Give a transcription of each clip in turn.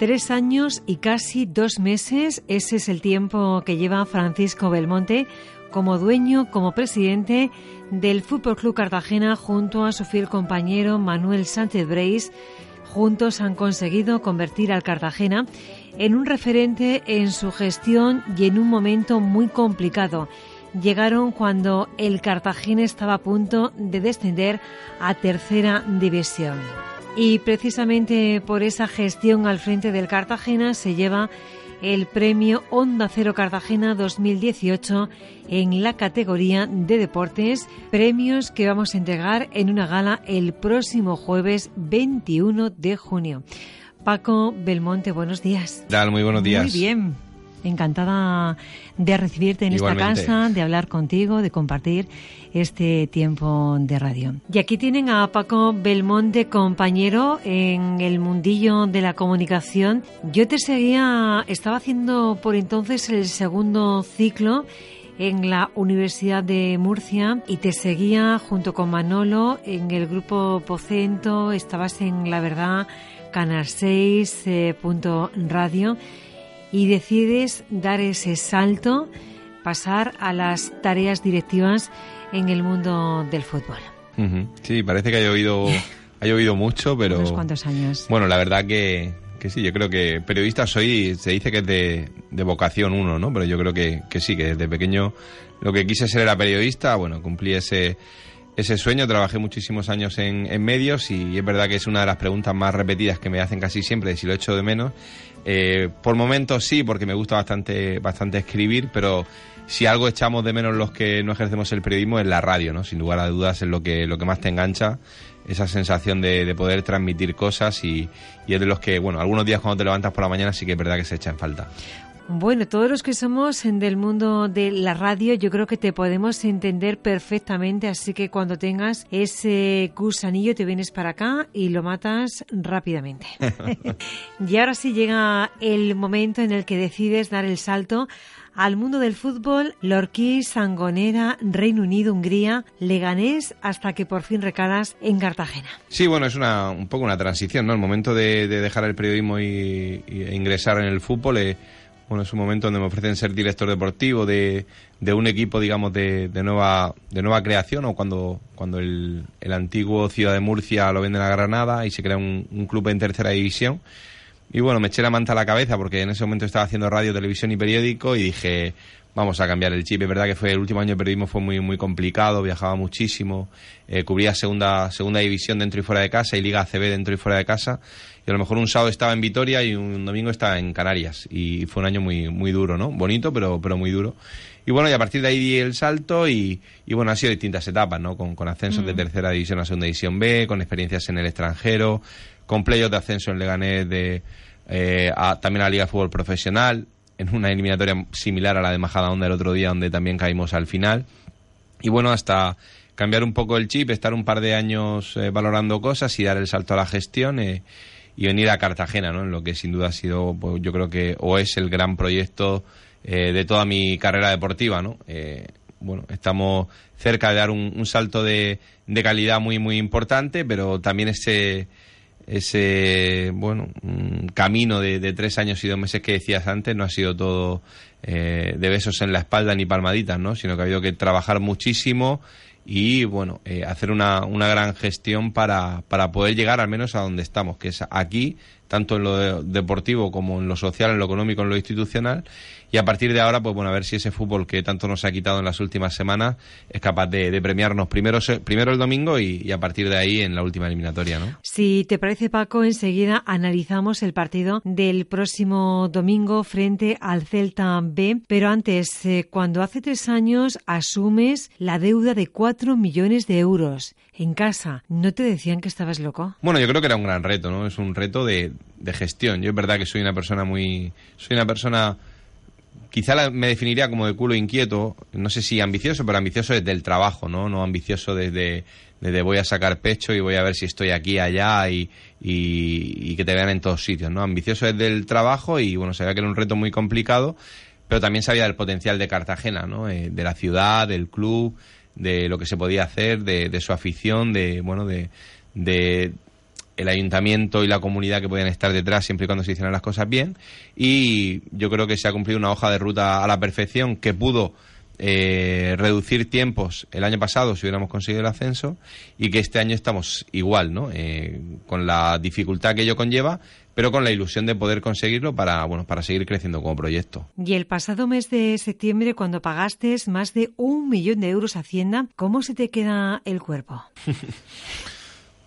Tres años y casi dos meses, ese es el tiempo que lleva Francisco Belmonte como dueño, como presidente del Fútbol Club Cartagena junto a su fiel compañero Manuel Sánchez Breis. Juntos han conseguido convertir al Cartagena en un referente en su gestión y en un momento muy complicado. Llegaron cuando el Cartagena estaba a punto de descender a tercera división. Y precisamente por esa gestión al frente del Cartagena se lleva el premio Onda Cero Cartagena 2018 en la categoría de deportes, premios que vamos a entregar en una gala el próximo jueves 21 de junio. Paco Belmonte, buenos días. Dale, muy buenos días. Muy bien. Encantada de recibirte en esta casa, de hablar contigo, de compartir este tiempo de radio. Y aquí tienen a Paco Belmonte, compañero en el mundillo de la comunicación. Yo te seguía, estaba haciendo por entonces el segundo ciclo en la Universidad de Murcia y te seguía junto con Manolo en el grupo Pocento, estabas en La Verdad, Canal 6, eh, punto radio y decides dar ese salto, pasar a las tareas directivas en el mundo del fútbol. Sí, parece que haya oído, haya oído mucho, pero... Unos cuantos años. Bueno, la verdad que, que sí, yo creo que periodista soy, se dice que es de, de vocación uno, ¿no? Pero yo creo que, que sí, que desde pequeño lo que quise ser era periodista, bueno, cumplí ese ese sueño. Trabajé muchísimos años en, en, medios y es verdad que es una de las preguntas más repetidas que me hacen casi siempre, si lo echo de menos. Eh, por momentos sí, porque me gusta bastante, bastante escribir, pero si algo echamos de menos los que no ejercemos el periodismo es la radio, ¿no? Sin lugar a dudas es lo que, lo que más te engancha, esa sensación de, de poder transmitir cosas y, y, es de los que, bueno, algunos días cuando te levantas por la mañana sí que es verdad que se echa en falta. Bueno, todos los que somos del mundo de la radio, yo creo que te podemos entender perfectamente, así que cuando tengas ese gusanillo te vienes para acá y lo matas rápidamente. y ahora sí llega el momento en el que decides dar el salto al mundo del fútbol, Lorquí, Sangonera, Reino Unido, Hungría, Leganés, hasta que por fin recalas en Cartagena. Sí, bueno, es una, un poco una transición, ¿no? El momento de, de dejar el periodismo y, y, ingresar en el fútbol. Eh, bueno, es un momento donde me ofrecen ser director deportivo de, de un equipo, digamos, de, de, nueva, de nueva creación, o cuando, cuando el, el, antiguo Ciudad de Murcia lo venden a Granada y se crea un, un, club en tercera división. Y bueno, me eché la manta a la cabeza porque en ese momento estaba haciendo radio, televisión y periódico y dije, vamos a cambiar el chip. Es verdad que fue el último año de periodismo fue muy muy complicado, viajaba muchísimo, eh, cubría segunda segunda división dentro y fuera de casa y Liga ACB dentro y fuera de casa y a lo mejor un sábado estaba en Vitoria y un domingo estaba en Canarias y fue un año muy muy duro, ¿no? Bonito, pero pero muy duro. Y bueno, y a partir de ahí di el salto y, y bueno, han sido distintas etapas, ¿no? Con, con ascensos mm. de tercera división a segunda división B, con experiencias en el extranjero, con playos de ascenso en Leganés de, eh, a, también a la Liga de Fútbol Profesional, en una eliminatoria similar a la de Majadahonda el otro día, donde también caímos al final. Y bueno, hasta cambiar un poco el chip, estar un par de años eh, valorando cosas y dar el salto a la gestión. Eh, y venir a Cartagena, ¿no? En lo que sin duda ha sido, pues, yo creo que o es el gran proyecto eh, de toda mi carrera deportiva, ¿no? Eh, bueno, estamos cerca de dar un, un salto de, de, calidad muy, muy importante, pero también ese, ese, bueno, camino de, tres años y dos meses que decías antes no ha sido todo eh, de besos en la espalda ni palmaditas, ¿no? Sino que ha habido que trabajar muchísimo y bueno, eh, hacer una, una gran gestión para, para poder llegar al menos a donde estamos, que es aquí, tanto en lo deportivo como en lo social, en lo económico, en lo institucional, y a partir de ahora, pues bueno, a ver si ese fútbol que tanto nos ha quitado en las últimas semanas es capaz de, premiarnos primero, primero el domingo y, y, a partir de ahí en la última eliminatoria, ¿no? Si te parece, Paco, enseguida analizamos el partido del próximo domingo frente al Celta B, pero antes, eh, cuando hace tres años asumes la deuda de cuatro millones de euros en casa, ¿no te decían que estabas loco? Bueno, yo creo que era un gran reto, ¿no? Es un reto de, de gestión. Yo es verdad que soy una persona muy... Soy una persona quizá la, me definiría como de culo inquieto, no sé si ambicioso, pero ambicioso desde el trabajo, ¿no? No ambicioso desde, desde voy a sacar pecho y voy a ver si estoy aquí, allá y, y, que te vean en todos sitios, ¿no? Ambicioso desde el trabajo y, bueno, sabía que era un reto muy complicado, pero también sabía del potencial de Cartagena, ¿no? Eh, de la ciudad, del club, de lo que se podía hacer, de, de su afición, de, bueno, de, de el ayuntamiento y la comunidad que podían estar detrás siempre y cuando se hicieran las cosas bien. Y yo creo que se ha cumplido una hoja de ruta a la perfección que pudo eh, reducir tiempos el año pasado si hubiéramos conseguido el ascenso y que este año estamos igual, ¿no? Eh, con la dificultad que ello conlleva, pero con la ilusión de poder conseguirlo para, bueno, para seguir creciendo como proyecto. Y el pasado mes de septiembre, cuando pagaste más de un millón de euros a Hacienda, ¿cómo se te queda el cuerpo?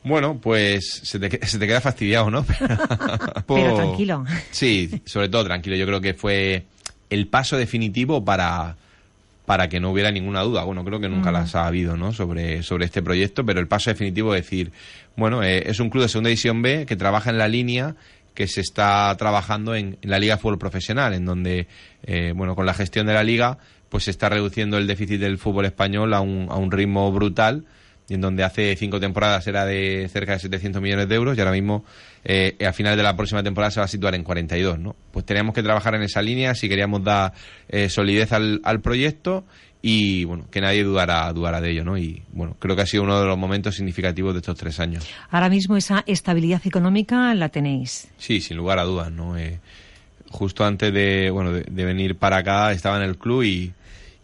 Bueno, pues se te, se te, queda fastidiado, ¿no? Pero tranquilo. Sí, sobre todo tranquilo. Yo creo que fue el paso definitivo para, para que no hubiera ninguna duda. Bueno, creo que nunca las ha habido, ¿no? Sobre, sobre este proyecto, pero el paso definitivo es decir, bueno, eh, es un club de segunda división B que trabaja en la línea que se está trabajando en, la Liga de Fútbol Profesional, en donde, eh, bueno, con la gestión de la Liga, pues se está reduciendo el déficit del fútbol español a un, a un ritmo brutal y en donde hace cinco temporadas era de cerca de 700 millones de euros y ahora mismo eh, a final de la próxima temporada se va a situar en 42, ¿no? Pues teníamos que trabajar en esa línea si queríamos dar eh, solidez al, al, proyecto y, bueno, que nadie dudara, dudara de ello, ¿no? Y, bueno, creo que ha sido uno de los momentos significativos de estos tres años. Ahora mismo esa estabilidad económica la tenéis. Sí, sin lugar a dudas, ¿no? Eh, justo antes de, bueno, de, de venir para acá estaba en el club y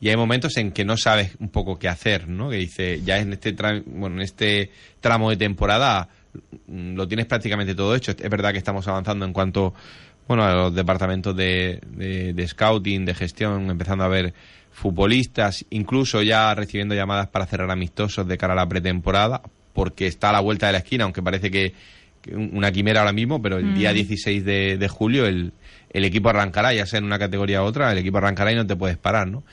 y hay momentos en que no sabes un poco qué hacer, ¿no? Que dice, ya en este, bueno, en este tramo de temporada mm, lo tienes prácticamente todo hecho. Es verdad que estamos avanzando en cuanto, bueno, a los departamentos de, de, scouting, de gestión, empezando a ver futbolistas, incluso ya recibiendo llamadas para cerrar amistosos de cara a la pretemporada, porque está a la vuelta de la esquina, aunque parece que, una quimera ahora mismo, pero el día 16 mm. de, de julio el, el equipo arrancará, ya sea en una categoría u otra, el equipo arrancará y no te puedes parar, ¿no?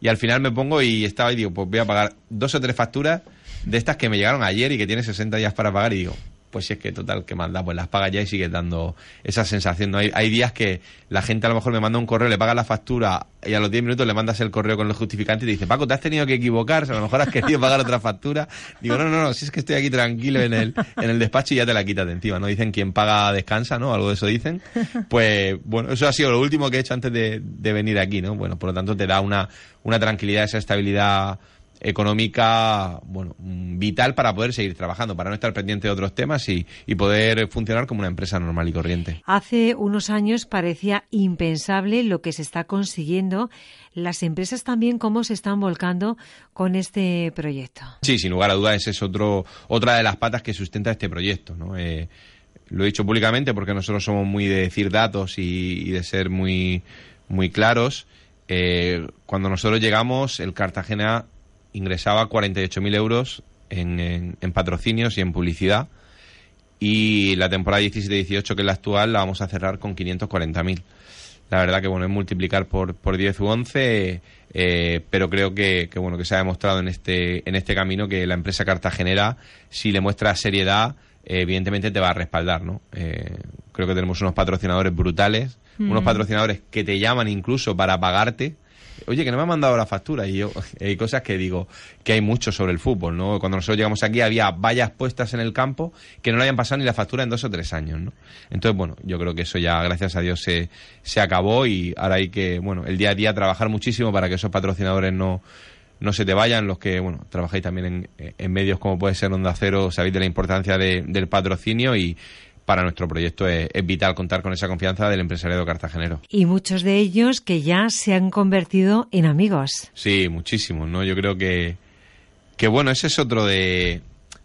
Y al final me pongo y estaba y digo, pues voy a pagar dos o tres facturas de estas que me llegaron ayer y que tiene 60 días para pagar y digo, pues si es que total, que manda, pues las paga ya y sigue dando esa sensación. ¿no? Hay, días que la gente a lo mejor me manda un correo, le paga la factura y a los 10 minutos le mandas el correo con el justificante y te dice, Paco, te has tenido que equivocar, a lo mejor has querido pagar otra factura. Digo, no, no, no, si es que estoy aquí tranquilo en el, en el despacho y ya te la quitas de encima, ¿no? Dicen quien paga descansa, ¿no? Algo de eso dicen. Pues bueno, eso ha sido lo último que he hecho antes de, de venir aquí, ¿no? Bueno, por lo tanto te da una, una tranquilidad, esa estabilidad económica bueno vital para poder seguir trabajando, para no estar pendiente de otros temas y, poder funcionar como una empresa normal y corriente. Hace unos años parecía impensable lo que se está consiguiendo. Las empresas también cómo se están volcando con este proyecto. Sí, sin lugar a dudas, esa es otro, otra de las patas que sustenta este proyecto. ¿no? Eh, lo he dicho públicamente porque nosotros somos muy de decir datos y, de ser muy, muy claros. Eh, cuando nosotros llegamos, el Cartagena ingresaba 48.000 euros en, en, patrocinios y en publicidad. Y la temporada 17-18, que es la actual, la vamos a cerrar con 540.000. La verdad que bueno, es multiplicar por, por 10 u 11, eh, pero creo que, que, bueno, que se ha demostrado en este, en este camino que la empresa cartagenera, si le muestra seriedad, eh, evidentemente te va a respaldar, ¿no? Eh, creo que tenemos unos patrocinadores brutales, unos patrocinadores que te llaman incluso para pagarte, oye, que no me ha mandado la factura. Y yo, hay cosas que digo que hay mucho sobre el fútbol, ¿no? Cuando nosotros llegamos aquí había vallas puestas en el campo que no le habían pasado ni la factura en dos o tres años, ¿no? Entonces, bueno, yo creo que eso ya, gracias a Dios, se, se acabó y ahora hay que, bueno, el día a día trabajar muchísimo para que esos patrocinadores no no se te vayan, los que, bueno, trabajáis también en, en medios como puede ser Onda Cero, sabéis de la importancia de, del patrocinio y, para nuestro proyecto es, vital contar con esa confianza del empresariado cartagenero. Y muchos de ellos que ya se han convertido en amigos. Sí, muchísimos, ¿no? Yo creo que, que bueno, ese es otro de,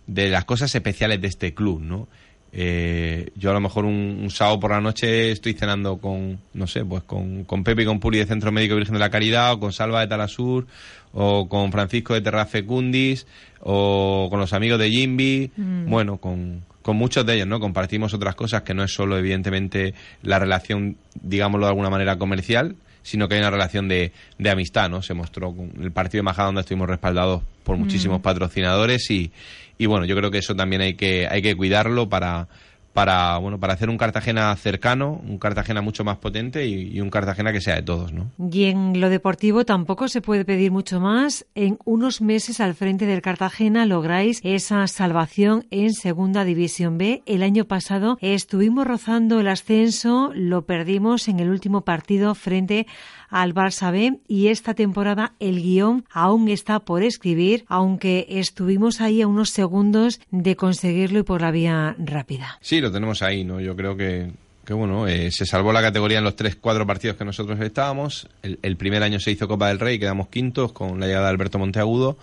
de las cosas especiales de este club, ¿no? Eh, yo a lo mejor un, sábado por la noche estoy cenando con, no sé, pues con, con Pepe y con Puri de Centro Médico Virgen de la Caridad, o con Salva de Talasur, o con Francisco de Terra Fecundis, o con los amigos de Jimby, mm. bueno, con, con muchos de ellos, ¿no? Compartimos otras cosas que no es solo, evidentemente, la relación, digámoslo de alguna manera, comercial, sino que hay una relación de, de amistad, ¿no? Se mostró con el partido de Majada donde estuvimos respaldados por muchísimos mm. patrocinadores y, y bueno, yo creo que eso también hay que, hay que cuidarlo para, para bueno para hacer un Cartagena cercano, un Cartagena mucho más potente y, un Cartagena que sea de todos, ¿no? Y en lo deportivo tampoco se puede pedir mucho más. En unos meses al frente del Cartagena lográis esa salvación en Segunda División B. El año pasado estuvimos rozando el ascenso, lo perdimos en el último partido frente al Barça B y esta temporada el guion aún está por escribir, aunque estuvimos ahí a unos segundos de conseguirlo y por la vía rápida. Sí, lo tenemos ahí, ¿no? Yo creo que que bueno, eh, se salvó la categoría en los tres, cuatro partidos que nosotros estábamos. El, primer año se hizo Copa del Rey, quedamos quintos con la llegada de Alberto Monteagudo.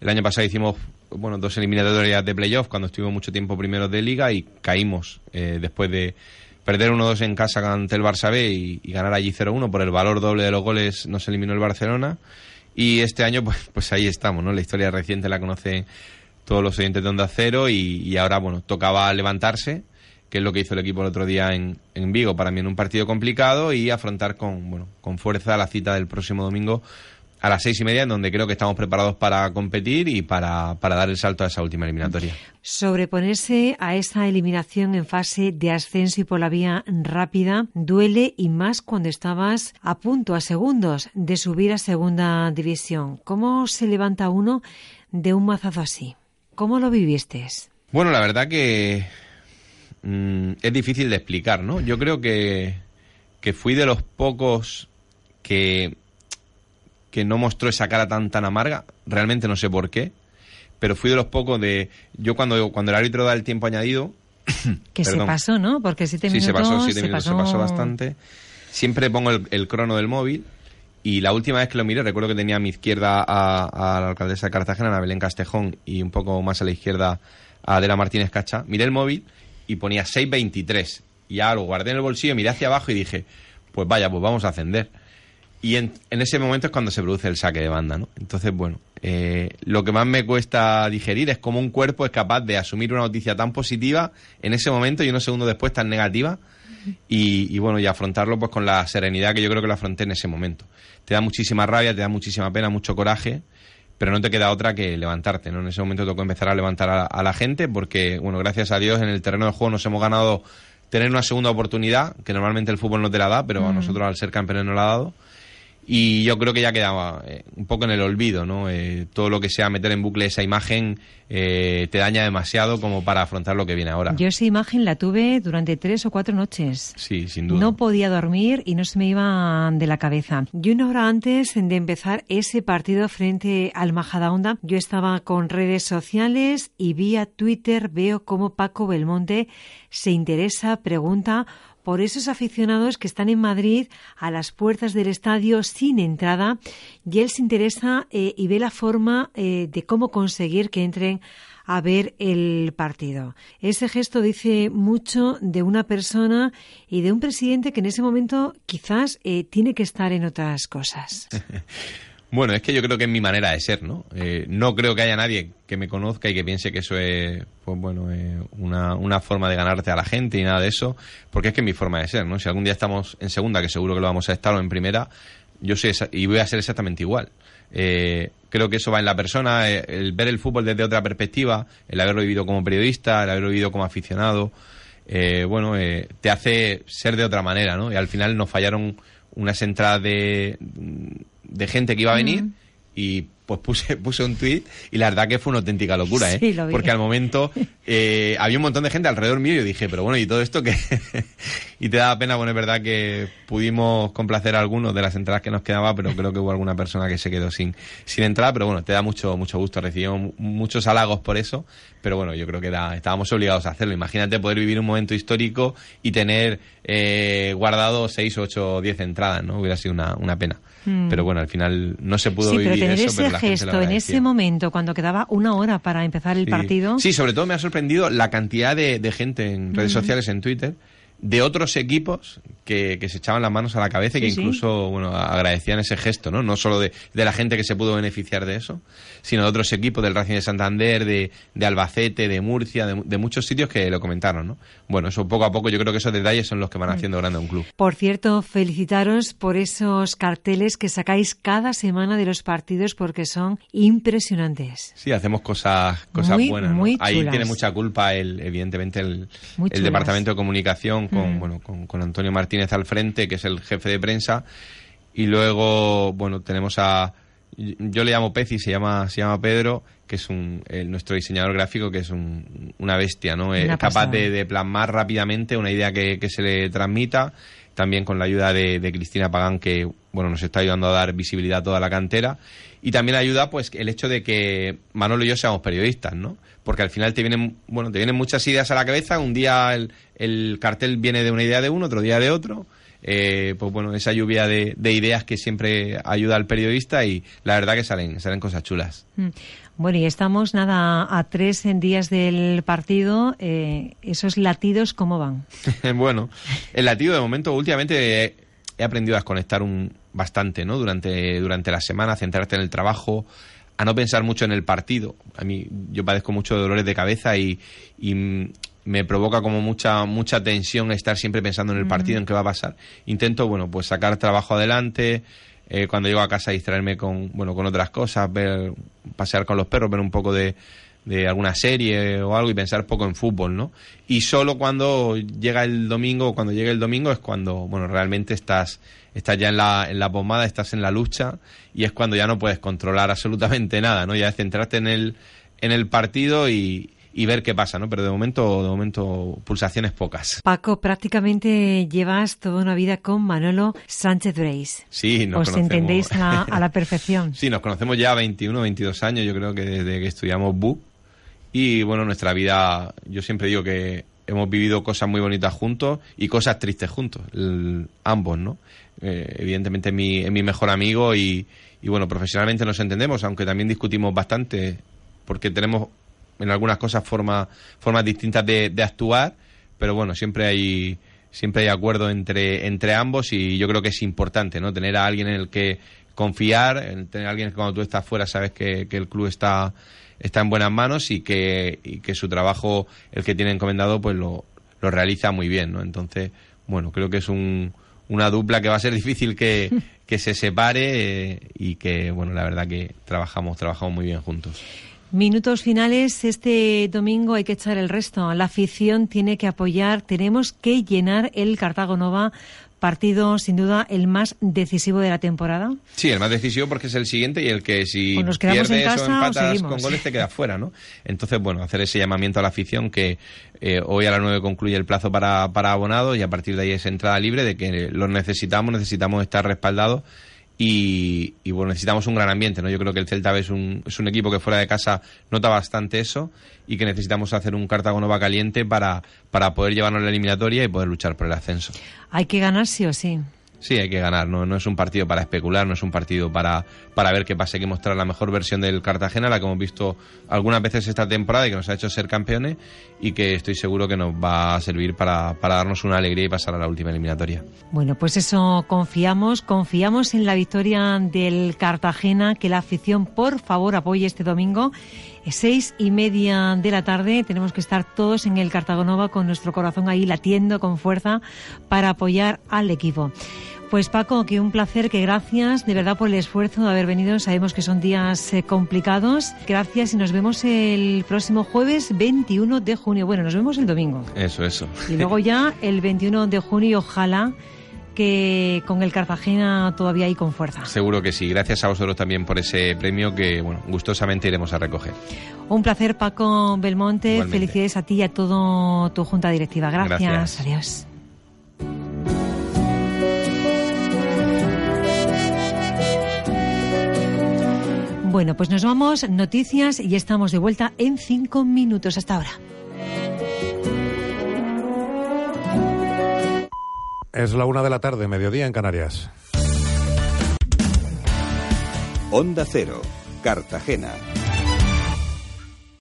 El año pasado hicimos bueno dos eliminatorias de playoff cuando estuvimos mucho tiempo primeros de liga y caímos eh, después de perder 1-2 en casa ante el Barça B y, ganar allí 0-1 por el valor doble de los goles nos eliminó el Barcelona y este año pues, pues ahí estamos, ¿no? La historia reciente la conocen todos los oyentes de Onda Cero y, y ahora bueno, tocaba levantarse que es lo que hizo el equipo el otro día en, en Vigo, para mí en un partido complicado y afrontar con, bueno, con fuerza la cita del próximo domingo a las seis y media, en donde creo que estamos preparados para competir y para, para, dar el salto a esa última eliminatoria. Sobreponerse a esa eliminación en fase de ascenso y por la vía rápida duele y más cuando estabas a punto, a segundos de subir a segunda división. ¿Cómo se levanta uno de un mazazo así? ¿Cómo lo viviste? Bueno, la verdad que Mm, es difícil de explicar, ¿no? Yo creo que, que fui de los pocos que, que no mostró esa cara tan tan amarga. Realmente no sé por qué. Pero fui de los pocos de... Yo cuando, cuando el árbitro da el tiempo añadido... que se pasó, ¿no? Porque siete sí, minutos... se pasó, siete minutos, se pasó bastante. Siempre pongo el, crono del móvil y la última vez que lo miré, recuerdo que tenía a mi izquierda a, a, la alcaldesa de Cartagena, a Belén Castejón, y un poco más a la izquierda a Adela Martínez Cacha. Miré el móvil y ponía 6.23. Y ya lo guardé en el bolsillo, miré hacia abajo y dije, pues vaya, pues vamos a ascender. Y en, ese momento es cuando se produce el saque de banda, ¿no? Entonces, bueno, eh, lo que más me cuesta digerir es cómo un cuerpo es capaz de asumir una noticia tan positiva en ese momento y unos segundos después tan negativa y, y, bueno, y afrontarlo pues con la serenidad que yo creo que lo afronté en ese momento. Te da muchísima rabia, te da muchísima pena, mucho coraje pero no te queda otra que levantarte, ¿no? En ese momento tocó empezar a levantar a, la gente porque, bueno, gracias a Dios en el terreno de juego nos hemos ganado tener una segunda oportunidad, que normalmente el fútbol no te la da, pero a mm. nosotros al ser campeones nos la ha dado. Y yo creo que ya quedaba eh, un poco en el olvido, ¿no? Eh, todo lo que sea meter en bucle esa imagen eh, te daña demasiado como para afrontar lo que viene ahora. Yo esa imagen la tuve durante tres o cuatro noches. Sí, sin duda. No podía dormir y no se me iba de la cabeza. Y una hora antes de empezar ese partido frente al Majadahonda, yo estaba con redes sociales y vía Twitter veo cómo Paco Belmonte se interesa, pregunta por esos aficionados que están en Madrid a las puertas del estadio sin entrada y él se interesa eh, y ve la forma eh, de cómo conseguir que entren a ver el partido. Ese gesto dice mucho de una persona y de un presidente que en ese momento quizás eh, tiene que estar en otras cosas. Bueno, es que yo creo que es mi manera de ser, ¿no? Eh, no creo que haya nadie que me conozca y que piense que eso es, pues bueno, eh, una, una, forma de ganarte a la gente y nada de eso, porque es que es mi forma de ser, ¿no? Si algún día estamos en segunda, que seguro que lo vamos a estar, o en primera, yo sé y voy a ser exactamente igual. Eh, creo que eso va en la persona, el ver el fútbol desde otra perspectiva, el haberlo vivido como periodista, el haberlo vivido como aficionado, bueno, te hace ser de otra manera, ¿no? Y al final nos fallaron unas entradas de de gente que iba a venir y pues puse, puse un tweet y la verdad que fue una auténtica locura, ¿eh? Porque al momento eh, había un montón de gente alrededor mío y yo dije, pero bueno, ¿y todo esto que y te da pena, bueno, es verdad que pudimos complacer a algunos de las entradas que nos quedaba, pero creo que hubo alguna persona que se quedó sin, sin entrada, pero bueno, te da mucho, mucho gusto, recibimos muchos halagos por eso, pero bueno, yo creo que era, estábamos obligados a hacerlo. Imagínate poder vivir un momento histórico y tener eh, guardado seis, ocho diez entradas, ¿no? Hubiera sido una, una pena. Mm. Pero bueno, al final no se pudo vivir pero tener ese gesto en ese momento, cuando quedaba una hora para empezar el partido. Sí, sobre todo me ha sorprendido la cantidad de, gente en redes sociales, en Twitter, de otros equipos que, se echaban las manos a la cabeza y que incluso bueno agradecían ese gesto, ¿no? No solo de, la gente que se pudo beneficiar de eso, sino de otros equipos del Racing de Santander, de, de Albacete, de Murcia, de, muchos sitios que lo comentaron, ¿no? Bueno, eso poco a poco yo creo que esos detalles son los que van mm. haciendo grande un club. Por cierto, felicitaros por esos carteles que sacáis cada semana de los partidos porque son impresionantes. Sí, hacemos cosas cosas buenas. Ahí tiene mucha culpa el evidentemente el, el departamento de comunicación con, mm. bueno, con, Antonio Martínez al frente, que es el jefe de prensa, y luego, bueno, tenemos a, yo le llamo Pez y se llama, se llama Pedro, que es un, nuestro diseñador gráfico, que es un, una bestia, ¿no? Es capaz de, plasmar rápidamente una idea que, que se le transmita también con la ayuda de, Cristina Pagán, que bueno, nos está ayudando a dar visibilidad a toda la cantera. Y también ayuda pues el hecho de que Manolo y yo seamos periodistas, ¿no? Porque al final te vienen, bueno, te vienen muchas ideas a la cabeza. Un día el, el cartel viene de una idea de uno, otro día de otro. Eh, pues bueno, esa lluvia de, ideas que siempre ayuda al periodista y la verdad que salen, salen cosas chulas. Mm. Bueno, y estamos nada a tres en días del partido. Eh, ¿Esos latidos cómo van? bueno, el latido de momento últimamente he, he aprendido a desconectar un, bastante, ¿no? Durante, durante la semana, a centrarte en el trabajo, a no pensar mucho en el partido. A mí yo padezco mucho de dolores de cabeza y, y me provoca como mucha mucha tensión estar siempre pensando en el partido, en qué va a pasar. Intento, bueno, pues sacar trabajo adelante, eh, cuando llego a casa distraerme con, bueno, con otras cosas, ver, pasear con los perros, ver un poco de, de alguna serie o algo y pensar poco en fútbol, ¿no? Y solo cuando llega el domingo, cuando llega el domingo es cuando, bueno, realmente estás, estás ya en la, en la pomada, estás en la lucha y es cuando ya no puedes controlar absolutamente nada, ¿no? Ya centrarte en el, en el partido y, y ver qué pasa, ¿no? Pero de momento, de momento, pulsaciones pocas. Paco, prácticamente llevas toda una vida con Manolo Sánchez Reis. Sí, nos Os entendéis a, la perfección. sí, nos conocemos ya 21, 22 años, yo creo que desde que estudiamos BU. Y bueno, nuestra vida, yo siempre digo que hemos vivido cosas muy bonitas juntos y cosas tristes juntos, ambos, ¿no? Eh, evidentemente es mi, es mi mejor amigo y, y bueno, profesionalmente nos entendemos, aunque también discutimos bastante porque tenemos en algunas cosas formas formas distintas de, actuar, pero bueno, siempre hay siempre hay acuerdo entre, entre ambos y yo creo que es importante, ¿no? Tener a alguien en el que confiar, tener a alguien que cuando tú estás fuera sabes que, el club está, está en buenas manos y que, y que su trabajo, el que tiene encomendado, pues lo, lo realiza muy bien, ¿no? Entonces, bueno, creo que es un, una dupla que va a ser difícil que, que se separe eh, y que, bueno, la verdad que trabajamos, trabajamos muy bien juntos. Minutos finales. Este domingo hay que echar el resto. La afición tiene que apoyar. Tenemos que llenar el Cartago Nova partido sin duda el más decisivo de la temporada. Sí, el más decisivo porque es el siguiente y el que si pierdes o empatas con goles te queda fuera, ¿no? Entonces, bueno, hacer ese llamamiento a la afición que eh, hoy a las 9 concluye el plazo para, para abonados y a partir de ahí es entrada libre de que los necesitamos, necesitamos estar respaldados y, bueno, necesitamos un gran ambiente, ¿no? Yo creo que el Celta es un, es un equipo que fuera de casa nota bastante eso y que necesitamos hacer un Cartago Nova caliente para, para poder llevarnos la eliminatoria y poder luchar por el ascenso. Hay que ganar sí o sí. Sí, hay que ganar, no, es un partido para especular, no es un partido para, para ver qué pasa, hay que mostrar la mejor versión del Cartagena, la que hemos visto algunas veces esta temporada y que nos ha hecho ser campeones y que estoy seguro que nos va a servir para, para darnos una alegría y pasar a la última eliminatoria. Bueno, pues eso confiamos, confiamos en la victoria del Cartagena, que la afición por favor apoye este domingo. Seis y media de la tarde tenemos que estar todos en el Cartagonova con nuestro corazón ahí latiendo con fuerza para apoyar al equipo. Pues Paco, que un placer, que gracias de verdad por el esfuerzo de haber venido. Sabemos que son días eh, complicados. Gracias y nos vemos el próximo jueves 21 de junio. Bueno, nos vemos el domingo. Eso, eso. Y luego ya el 21 de junio, ojalá que con el Cartagena todavía hay con fuerza. Seguro que sí. Gracias a vosotros también por ese premio que, bueno, gustosamente iremos a recoger. Un placer, Paco Belmonte. Felicidades a ti y a toda tu junta directiva. Gracias. Adiós. Bueno, pues nos vamos, noticias y estamos de vuelta en cinco minutos hasta ahora. Es la una de la tarde, mediodía en Canarias. Onda Cero, Cartagena.